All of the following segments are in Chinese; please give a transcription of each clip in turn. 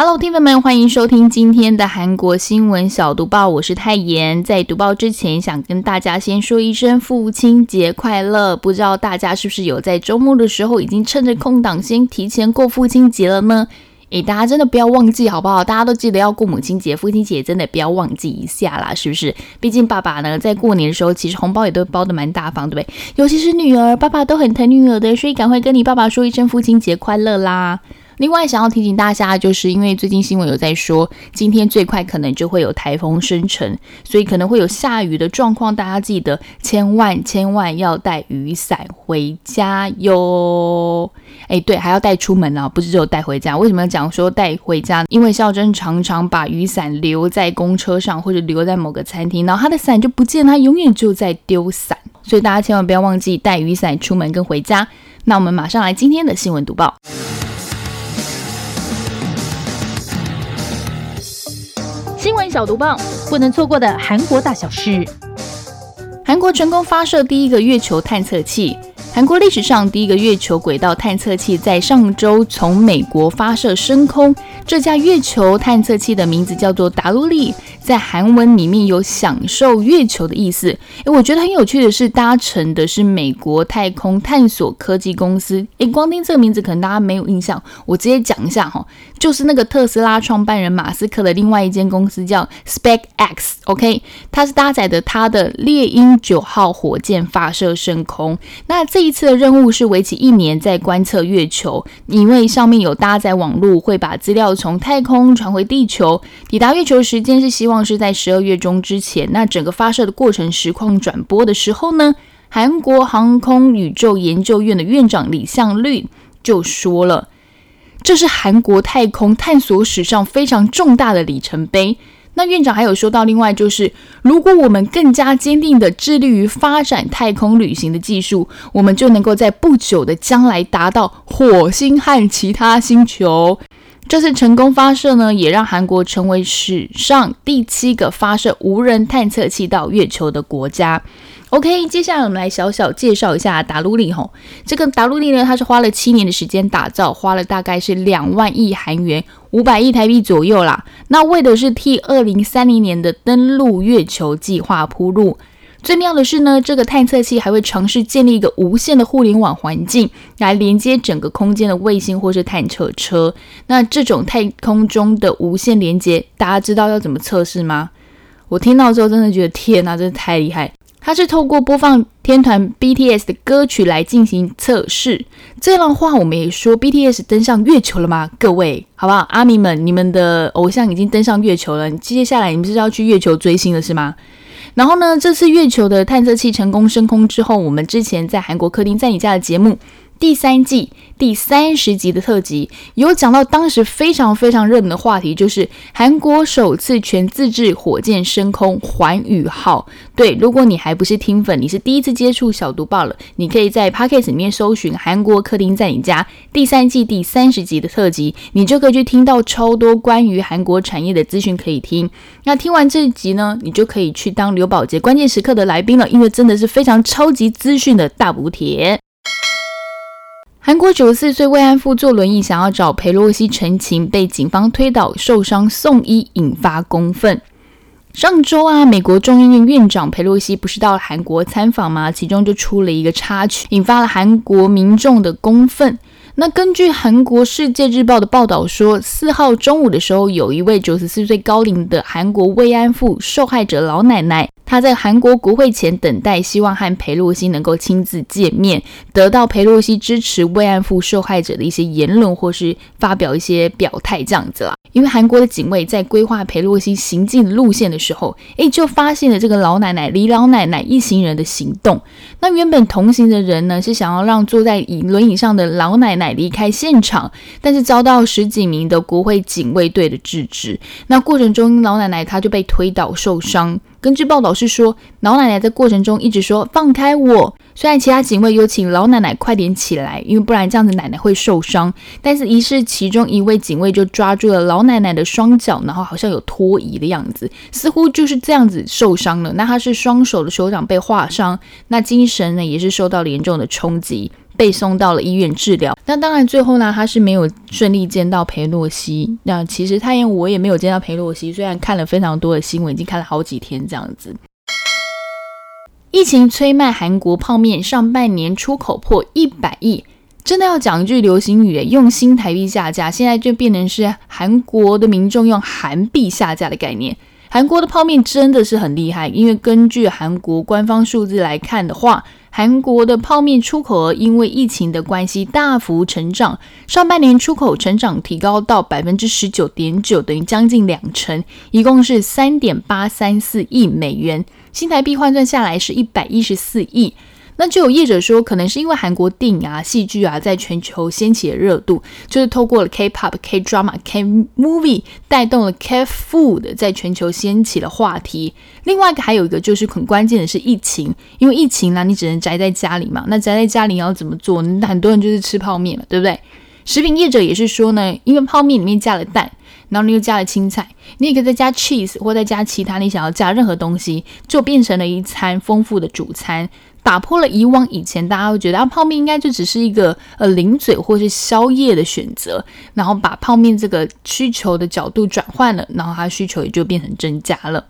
Hello，听众们，欢迎收听今天的韩国新闻小读报，我是泰妍。在读报之前，想跟大家先说一声父亲节快乐。不知道大家是不是有在周末的时候已经趁着空档先提前过父亲节了呢？诶，大家真的不要忘记好不好？大家都记得要过母亲节、父亲节，真的不要忘记一下啦，是不是？毕竟爸爸呢，在过年的时候，其实红包也都包的蛮大方，对不对？尤其是女儿，爸爸都很疼女儿的，所以赶快跟你爸爸说一声父亲节快乐啦！另外，想要提醒大家，就是因为最近新闻有在说，今天最快可能就会有台风生成，所以可能会有下雨的状况，大家记得千万千万要带雨伞回家哟。哎，对，还要带出门啊，不是只有带回家。为什么要讲说带回家？因为孝珍常常把雨伞留在公车上，或者留在某个餐厅，然后他的伞就不见，他永远就在丢伞，所以大家千万不要忘记带雨伞出门跟回家。那我们马上来今天的新闻读报。新闻小毒棒，不能错过的韩国大小事。韩国成功发射第一个月球探测器。韩国历史上第一个月球轨道探测器在上周从美国发射升空。这架月球探测器的名字叫做达鲁利，在韩文里面有享受月球的意思。诶，我觉得很有趣的是，搭乘的是美国太空探索科技公司。诶，光听这个名字可能大家没有印象，我直接讲一下哈，就是那个特斯拉创办人马斯克的另外一间公司叫 SpaceX。OK，它是搭载的它的猎鹰九号火箭发射升空。那这一次的任务是为期一年，在观测月球，因为上面有搭载网络，会把资料。从太空传回地球，抵达月球时间是希望是在十二月中之前。那整个发射的过程实况转播的时候呢，韩国航空宇宙研究院的院长李相律就说了，这是韩国太空探索史上非常重大的里程碑。那院长还有说到，另外就是如果我们更加坚定的致力于发展太空旅行的技术，我们就能够在不久的将来达到火星和其他星球。这次成功发射呢，也让韩国成为史上第七个发射无人探测器到月球的国家。OK，接下来我们来小小介绍一下达鲁利吼。这个达鲁利呢，它是花了七年的时间打造，花了大概是两万亿韩元，五百亿台币左右啦。那为的是替二零三零年的登陆月球计划铺路。最妙的是呢，这个探测器还会尝试建立一个无线的互联网环境，来连接整个空间的卫星或是探测车。那这种太空中的无线连接，大家知道要怎么测试吗？我听到之后真的觉得天哪，真的太厉害！它是透过播放天团 BTS 的歌曲来进行测试。这样的话，我们也说 BTS 登上月球了吗？各位，好不好？阿弥们，你们的偶像已经登上月球了，接下来你们是要去月球追星了是吗？然后呢？这次月球的探测器成功升空之后，我们之前在韩国客厅在你家的节目第三季。第三十集的特辑有讲到当时非常非常热门的话题，就是韩国首次全自制火箭升空环宇号。对，如果你还不是听粉，你是第一次接触小读报了，你可以在 p o c k e t 里面搜寻“韩国客厅在你家”第三季第三十集的特辑，你就可以去听到超多关于韩国产业的资讯可以听。那听完这一集呢，你就可以去当刘宝杰关键时刻的来宾了，因为真的是非常超级资讯的大补贴。韩国九十四岁慰安妇坐轮椅想要找裴洛西陈情，被警方推倒受伤送医，引发公愤。上周啊，美国众议院院长裴洛西不是到了韩国参访吗？其中就出了一个插曲，引发了韩国民众的公愤。那根据韩国《世界日报》的报道说，四号中午的时候，有一位九十四岁高龄的韩国慰安妇受害者老奶奶。他在韩国国会前等待，希望和裴洛西能够亲自见面，得到裴洛西支持慰安妇受害者的一些言论，或是发表一些表态这样子啦。因为韩国的警卫在规划裴洛西行进路线的时候，诶，就发现了这个老奶奶李老奶奶一行人的行动。那原本同行的人呢，是想要让坐在椅轮椅上的老奶奶离开现场，但是遭到十几名的国会警卫队的制止。那过程中，老奶奶她就被推倒受伤。根据报道是说，老奶奶在过程中一直说“放开我”，虽然其他警卫有请老奶奶快点起来，因为不然这样子奶奶会受伤，但是疑似其中一位警卫就抓住了老奶奶的双脚，然后好像有拖移的样子，似乎就是这样子受伤了。那她是双手的手掌被划伤，那精神呢也是受到了严重的冲击。被送到了医院治疗，那当然最后呢，他是没有顺利见到裴洛西。那其实他也我也没有见到裴洛西，虽然看了非常多的新闻，已经看了好几天这样子。疫情催卖韩国泡面，上半年出口破一百亿，真的要讲一句流行语，用新台币下架，现在就变成是韩国的民众用韩币下架的概念。韩国的泡面真的是很厉害，因为根据韩国官方数字来看的话。韩国的泡面出口额因为疫情的关系大幅成长，上半年出口成长提高到百分之十九点九，等于将近两成，一共是三点八三四亿美元，新台币换算下来是一百一十四亿。那就有业者说，可能是因为韩国电影啊、戏剧啊，在全球掀起了热度，就是透过了 K-pop、K-drama、K-movie 带动了 K-food 在全球掀起了话题。另外一个还有一个就是很关键的是疫情，因为疫情呢，你只能宅在家里嘛。那宅在家里要怎么做？很多人就是吃泡面了，对不对？食品业者也是说呢，因为泡面里面加了蛋，然后你又加了青菜，你也可以再加 cheese 或再加其他你想要加任何东西，就变成了一餐丰富的主餐。打破了以往以前大家会觉得啊泡面应该就只是一个呃零嘴或是宵夜的选择，然后把泡面这个需求的角度转换了，然后它需求也就变成增加了。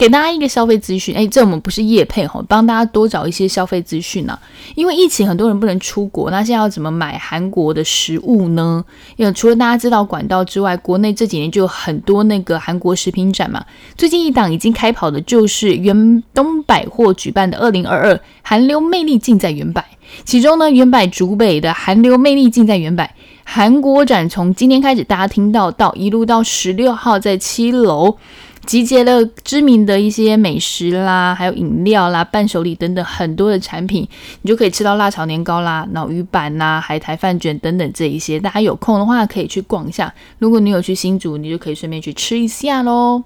给大家一个消费资讯，哎，这我们不是业配哈，帮大家多找一些消费资讯呢。因为疫情，很多人不能出国，那现在要怎么买韩国的食物呢？因为除了大家知道管道之外，国内这几年就有很多那个韩国食品展嘛。最近一档已经开跑的就是元东百货举办的二零二二韩流魅力尽在元百，其中呢，元百竹北的韩流魅力尽在元百韩国展，从今天开始大家听到到一路到十六号在七楼。集结了知名的一些美食啦，还有饮料啦、伴手礼等等很多的产品，你就可以吃到辣炒年糕啦、脑鱼板啦、海苔饭卷等等这一些。大家有空的话可以去逛一下。如果你有去新竹，你就可以顺便去吃一下喽。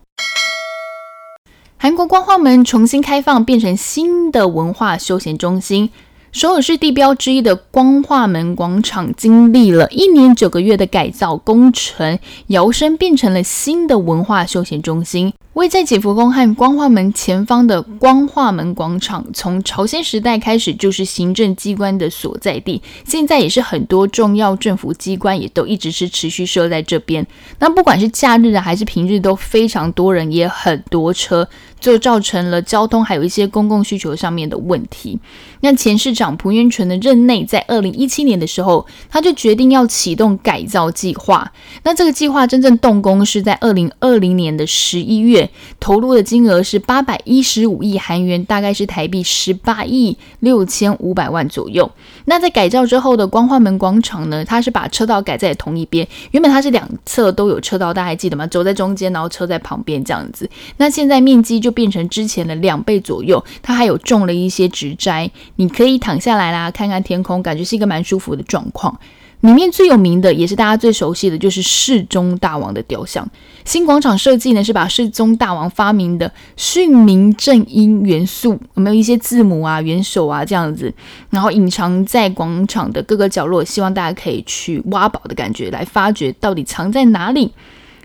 韩国光化门重新开放，变成新的文化休闲中心。首尔市地标之一的光化门广场，经历了一年九个月的改造工程，摇身变成了新的文化休闲中心。位在景福宫和光化门前方的光化门广场，从朝鲜时代开始就是行政机关的所在地，现在也是很多重要政府机关也都一直是持续设在这边。那不管是假日啊还是平日，都非常多人，也很多车。就造成了交通还有一些公共需求上面的问题。那前市长朴元淳的任内，在二零一七年的时候，他就决定要启动改造计划。那这个计划真正动工是在二零二零年的十一月，投入的金额是八百一十五亿韩元，大概是台币十八亿六千五百万左右。那在改造之后的光化门广场呢，它是把车道改在同一边，原本它是两侧都有车道，大家还记得吗？走在中间，然后车在旁边这样子。那现在面积就变成之前的两倍左右，它还有种了一些植栽，你可以躺下来啦，看看天空，感觉是一个蛮舒服的状况。里面最有名的，也是大家最熟悉的，就是世宗大王的雕像。新广场设计呢，是把世宗大王发明的训民正音元素，有没有一些字母啊、元首啊这样子，然后隐藏在广场的各个角落，希望大家可以去挖宝的感觉，来发掘到底藏在哪里。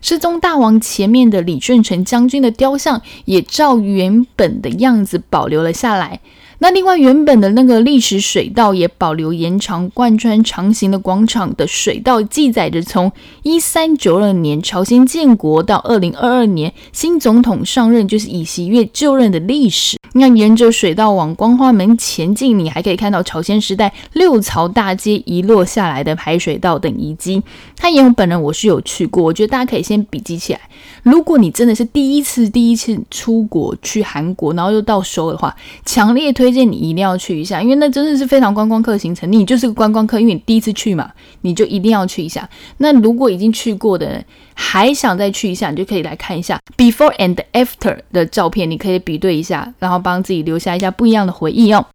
失踪大王前面的李舜臣将军的雕像，也照原本的样子保留了下来。那另外，原本的那个历史水道也保留延长贯穿长形的广场的水道，记载着从一三九二年朝鲜建国到二零二二年新总统上任，就是以习月就任的历史。那沿着水道往光化门前进，你还可以看到朝鲜时代六朝大街遗落下来的排水道等遗迹。它也有本人我是有去过，我觉得大家可以先笔记起来。如果你真的是第一次第一次出国去韩国，然后又到首尔的话，强烈推荐你一定要去一下，因为那真的是非常观光客行程。你就是个观光客，因为你第一次去嘛，你就一定要去一下。那如果已经去过的人还想再去一下，你就可以来看一下 before and after 的照片，你可以比对一下，然后帮自己留下一下不一样的回忆哦。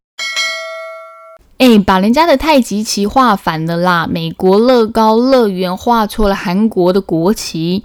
哎，把人家的太极旗画反了啦！美国乐高乐园画错了韩国的国旗。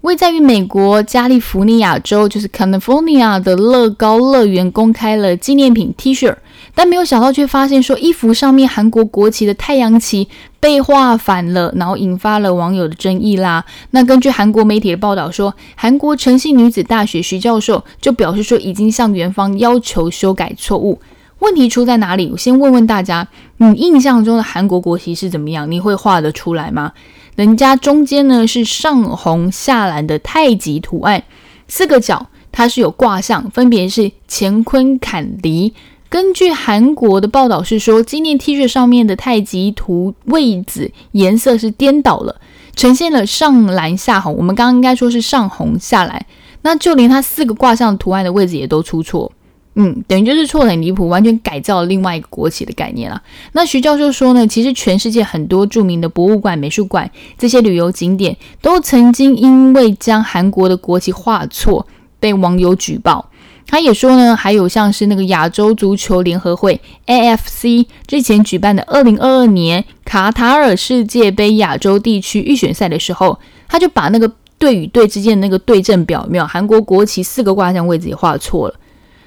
位在于美国加利福尼亚州，就是 California 的乐高乐园公开了纪念品 T 恤，但没有想到却发现说衣服上面韩国国旗的太阳旗被画反了，然后引发了网友的争议啦。那根据韩国媒体的报道说，韩国诚信女子大学徐教授就表示说，已经向园方要求修改错误。问题出在哪里？我先问问大家，你印象中的韩国国旗是怎么样？你会画得出来吗？人家中间呢是上红下蓝的太极图案，四个角它是有卦象，分别是乾坤坎离。根据韩国的报道是说，纪念 T 恤上面的太极图位置颜色是颠倒了，呈现了上蓝下红。我们刚刚应该说是上红下蓝，那就连它四个卦象图案的位置也都出错。嗯，等于就是错的很离谱，完全改造了另外一个国旗的概念了。那徐教授说呢，其实全世界很多著名的博物馆、美术馆这些旅游景点，都曾经因为将韩国的国旗画错被网友举报。他也说呢，还有像是那个亚洲足球联合会 AFC 之前举办的二零二二年卡塔尔世界杯亚洲地区预选赛的时候，他就把那个队与队之间的那个对阵表，没有韩国国旗四个卦象位置也画错了。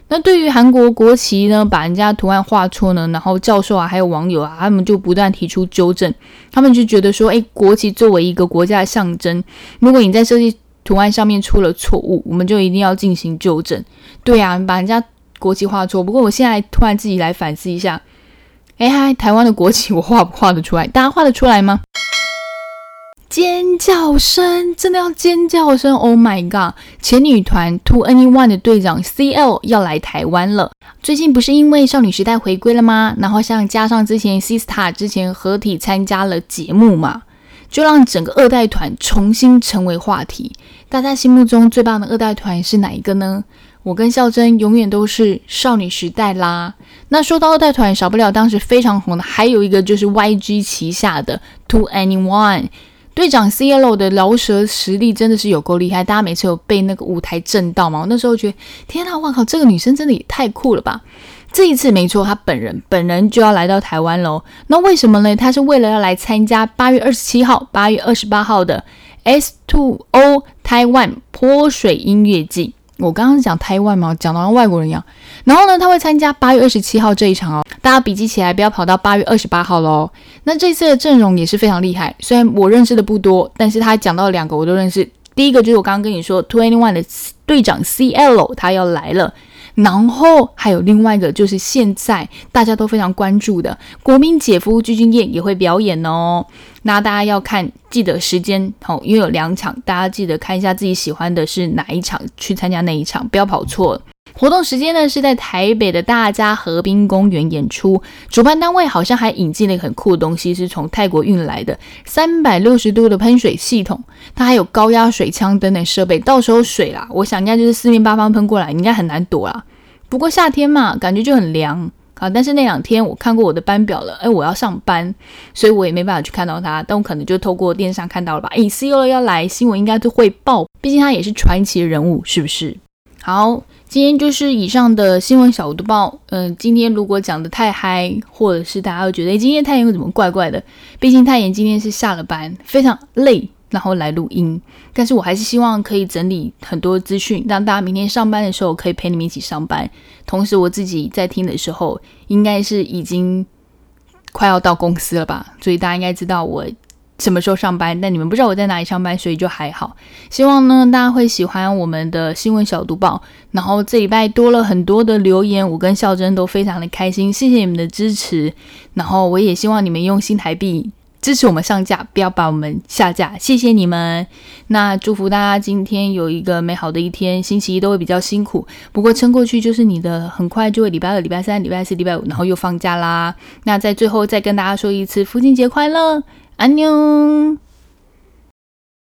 那对于韩国国旗呢，把人家图案画错呢，然后教授啊，还有网友啊，他们就不断提出纠正。他们就觉得说，哎，国旗作为一个国家的象征，如果你在设计图案上面出了错误，我们就一定要进行纠正。对啊，把人家国旗画错。不过我现在突然自己来反思一下，哎嗨，台湾的国旗我画不画得出来？大家画得出来吗？尖叫声，真的要尖叫声！Oh my god！前女团 To Anyone 的队长 CL 要来台湾了。最近不是因为少女时代回归了吗？然后像加上之前 Sistar 之前合体参加了节目嘛，就让整个二代团重新成为话题。大家心目中最棒的二代团是哪一个呢？我跟孝珍永远都是少女时代啦。那说到二代团，少不了当时非常红的，还有一个就是 YG 旗下的 To Anyone。队长 C L 的饶舌实力真的是有够厉害，大家每次有被那个舞台震到吗？我那时候觉得，天呐，我靠，这个女生真的也太酷了吧！这一次没错，她本人本人就要来到台湾喽。那为什么呢？她是为了要来参加八月二十七号、八月二十八号的 S Two O Taiwan 泼水音乐季。我刚刚讲台湾嘛，讲到像外国人一样。然后呢，他会参加八月二十七号这一场哦，大家笔记起来，不要跑到八月二十八号喽。那这次的阵容也是非常厉害，虽然我认识的不多，但是他讲到两个我都认识。第一个就是我刚刚跟你说，Twenty One 的队长 CL 他要来了。然后还有另外一个，就是现在大家都非常关注的国民姐夫鞠俊晔也会表演哦。那大家要看，记得时间哦，因为有两场，大家记得看一下自己喜欢的是哪一场，去参加那一场，不要跑错了。活动时间呢是在台北的大家河滨公园演出，主办单位好像还引进了一个很酷的东西，是从泰国运来的三百六十度的喷水系统，它还有高压水枪等等设备，到时候水啦，我想应该就是四面八方喷过来，应该很难躲啦。不过夏天嘛，感觉就很凉啊。但是那两天我看过我的班表了，哎，我要上班，所以我也没办法去看到他。但我可能就透过电视上看到了吧。哎，C.O. 要来，新闻应该都会报，毕竟他也是传奇人物，是不是？好。今天就是以上的新闻小读报。嗯，今天如果讲的太嗨，或者是大家会觉得今天太阳怎么怪怪的？毕竟太阳今天是下了班，非常累，然后来录音。但是我还是希望可以整理很多资讯，让大家明天上班的时候可以陪你们一起上班。同时我自己在听的时候，应该是已经快要到公司了吧？所以大家应该知道我。什么时候上班？但你们不知道我在哪里上班，所以就还好。希望呢，大家会喜欢我们的新闻小读报。然后这礼拜多了很多的留言，我跟孝珍都非常的开心，谢谢你们的支持。然后我也希望你们用新台币支持我们上架，不要把我们下架，谢谢你们。那祝福大家今天有一个美好的一天。星期一都会比较辛苦，不过撑过去就是你的，很快就会礼拜二、礼拜三、礼拜四、礼拜五，然后又放假啦。那在最后再跟大家说一次，父亲节快乐！ 안녕